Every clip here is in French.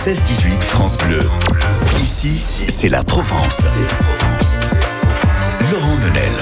16-18 France Bleu. Ici, c'est la Provence. Laurent Menel.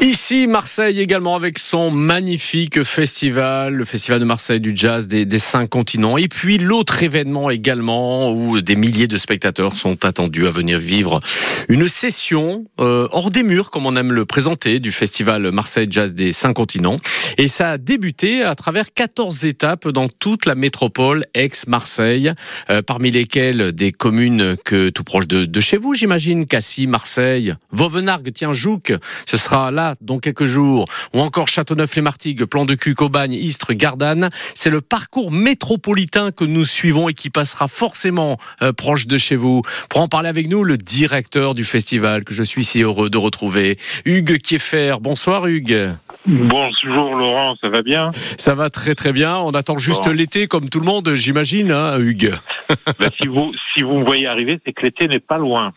Ici, Marseille également avec son magnifique festival, le festival de Marseille du jazz des, des cinq continents. Et puis l'autre événement également où des milliers de spectateurs sont attendus à venir vivre une session euh, hors des murs, comme on aime le présenter, du festival Marseille Jazz des cinq continents. Et ça a débuté à travers 14 étapes dans toute la métropole ex-Marseille, euh, parmi lesquelles des communes que tout proche de, de chez vous, j'imagine, Cassis, Marseille, Vauvenargues, tiens, Jouques, ce sera là dans quelques jours, ou encore Châteauneuf-les-Martigues, Plan de Cul, Cobagne, Istres, Gardanne. C'est le parcours métropolitain que nous suivons et qui passera forcément euh, proche de chez vous. Pour en parler avec nous, le directeur du festival que je suis si heureux de retrouver, Hugues Kieffer. Bonsoir Hugues. Bonjour Laurent, ça va bien? Ça va très très bien. On attend juste Bon. l'été comme tout le monde, j'imagine, hein, Hugues. Ben, si, vous, si vous me voyez arriver, c'est que l'été n'est pas loin.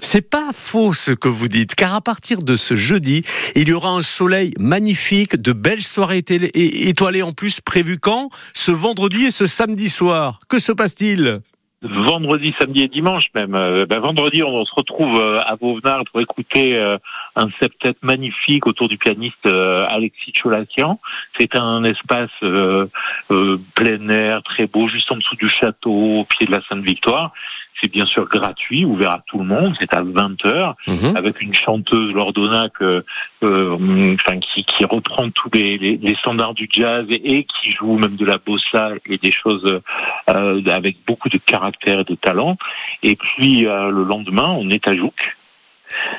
C'est pas faux ce que vous dites, car à partir de ce jeudi, il y aura un soleil magnifique, de belles soirées étoilées en plus prévues quand? Ce vendredi et ce samedi soir. Que se passe-t-il? Vendredi, samedi et dimanche même. Euh, ben, vendredi, on, se retrouve euh, à Vauvenard pour écouter euh, un septet magnifique autour du pianiste Alexis Cholakian. C'est un espace plein air, très beau, juste en dessous du château, au pied de la Sainte-Victoire. C'est bien sûr gratuit, ouvert à tout le monde. C'est à 20h. Mhm. avec une chanteuse Lordona que, euh, enfin, qui, qui reprend tous les, les, les standards du jazz et, et qui joue même de la bossa et des choses euh, avec beaucoup de caractère et de talent. Et puis euh, le lendemain, on est à Jouk.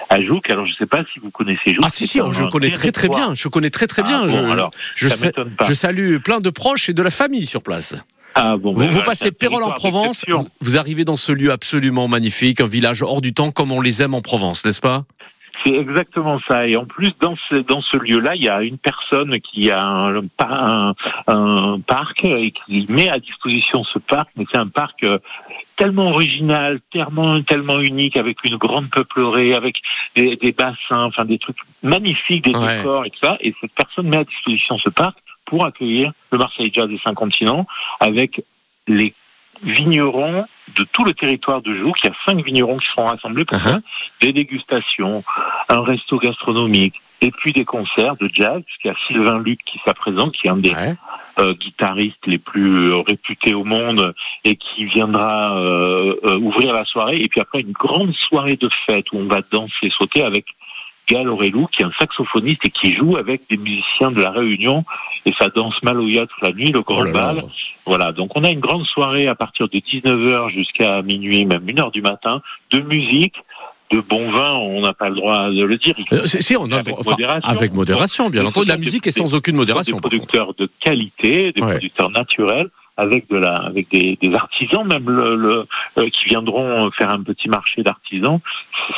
À Jouk, alors je ne sais pas si vous connaissez Jouk. Ah si, si, je connais très très territoire. bien. Je connais très très bien. Ah, bon, je, alors, je, ça pas. je salue plein de proches et de la famille sur place. Ah, bon, Vous, vous passez Pérol en Provence, vous, vous arrivez dans ce lieu absolument magnifique, un village hors du temps comme on les aime en Provence, n'est-ce pas? C'est exactement ça. Et en plus, dans ce, dans ce lieu-là, il y a une personne qui a un, un, un parc et qui met à disposition ce parc. Mais c'est un parc euh, tellement original, tellement, tellement unique, avec une grande peuplerée, avec des, des bassins, enfin des trucs magnifiques, des Ouais. décors et tout ça. Et cette personne met à disposition ce parc pour accueillir le Marseille Jazz des cinq continents avec les vignerons de tout le territoire de Joux. Il y a cinq vignerons qui seront rassemblés pour faire des dégustations, un resto gastronomique et puis des concerts de jazz, puisqu'il y a Sylvain Luc qui sera présent, qui est un des Ouais. euh, guitaristes les plus euh, réputés au monde et qui viendra euh, euh, ouvrir la soirée. Et puis après, une grande soirée de fête où on va danser sauter avec Gal Aurelou, qui est un saxophoniste et qui joue avec des musiciens de la Réunion. Et ça danse Maloya toute la nuit, le Oh grand là. bal. Voilà, donc on a une grande soirée à partir de 19h jusqu'à minuit, même 1h du matin, de musique, de bon vin, on n'a pas le droit de le dire. Euh, si, on a avec enfin, modération. avec modération, bien entendu. La musique des- est sans aucune des modération. contre. producteurs de qualité, des Ouais. producteurs naturels, avec de la, avec des, des artisans même le, le- euh, qui viendront faire un petit marché d'artisans.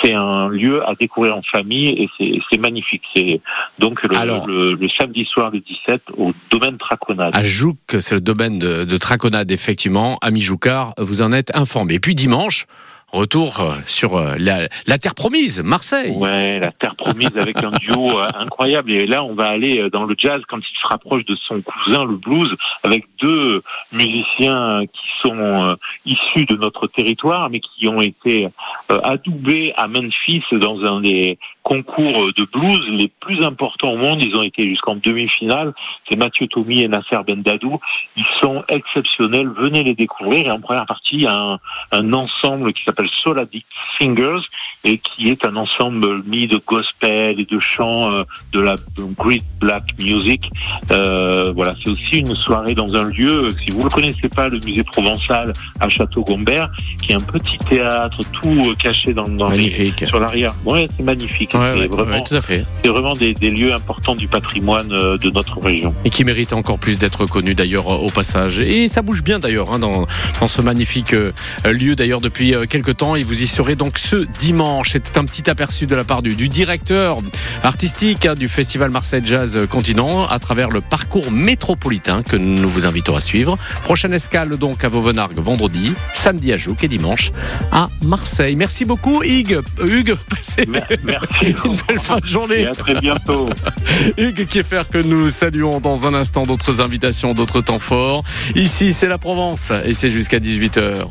C'est un lieu à découvrir en famille et c'est magnifique. C'est donc le, Alors- le, le samedi soir le 17 au domaine Traconade. À Jouc, c'est le domaine de, de Traconade, effectivement. Ami Joucard, vous en êtes informé. Et puis dimanche, retour euh, sur euh, la, la terre promise, Marseille. Ouais, la terre promise avec un duo euh, incroyable. Et là, on va aller dans le jazz quand il se rapproche de son cousin, le blues, avec deux musiciens qui sont issus de notre territoire, mais qui ont été adoubés à Memphis dans un des concours de blues les plus importants au monde. Ils ont été jusqu'en demi-finale. C'est Mathieu Tommy et Nasser Bendadou. Ils sont exceptionnels. Venez les découvrir. Et en première partie, il y a un, un ensemble qui s'appelle Soul Addict Singers et qui est un ensemble mis de gospel et de chants euh, de la great black music. Euh, voilà, c'est aussi une soirée dans un lieu, si vous ne le connaissez pas, le musée provençal à Château-Gombert, qui est un petit théâtre tout euh, caché dans, dans les, sur l'arrière. Ouais, c'est magnifique. Ouais, c'est ouais, vraiment, ouais, tout à fait. c'est vraiment des, des lieux importants du patrimoine euh, de notre région. Et qui mérite encore plus d'être connu d'ailleurs euh, au passage. Et ça bouge bien d'ailleurs hein, dans, dans ce magnifique euh, lieu d'ailleurs depuis quelques temps. Et vous y serez donc ce dimanche. C'est un petit aperçu de la part du, du directeur artistique hein, du Festival Marseille Jazz Continent à travers le parcours métropolitain que nous vous invitons à suivre. Prochaine escale donc à Vauvenargues vendredi, samedi à Jouques et dimanche à Marseille. Merci beaucoup Hugues. Hugues, passez Mer- Merci. une belle fin de journée. Et à très bientôt. Hugues Kieffer que nous saluons dans un instant d'autres invitations, d'autres temps forts. Ici, c'est la Provence et c'est jusqu'à 18h.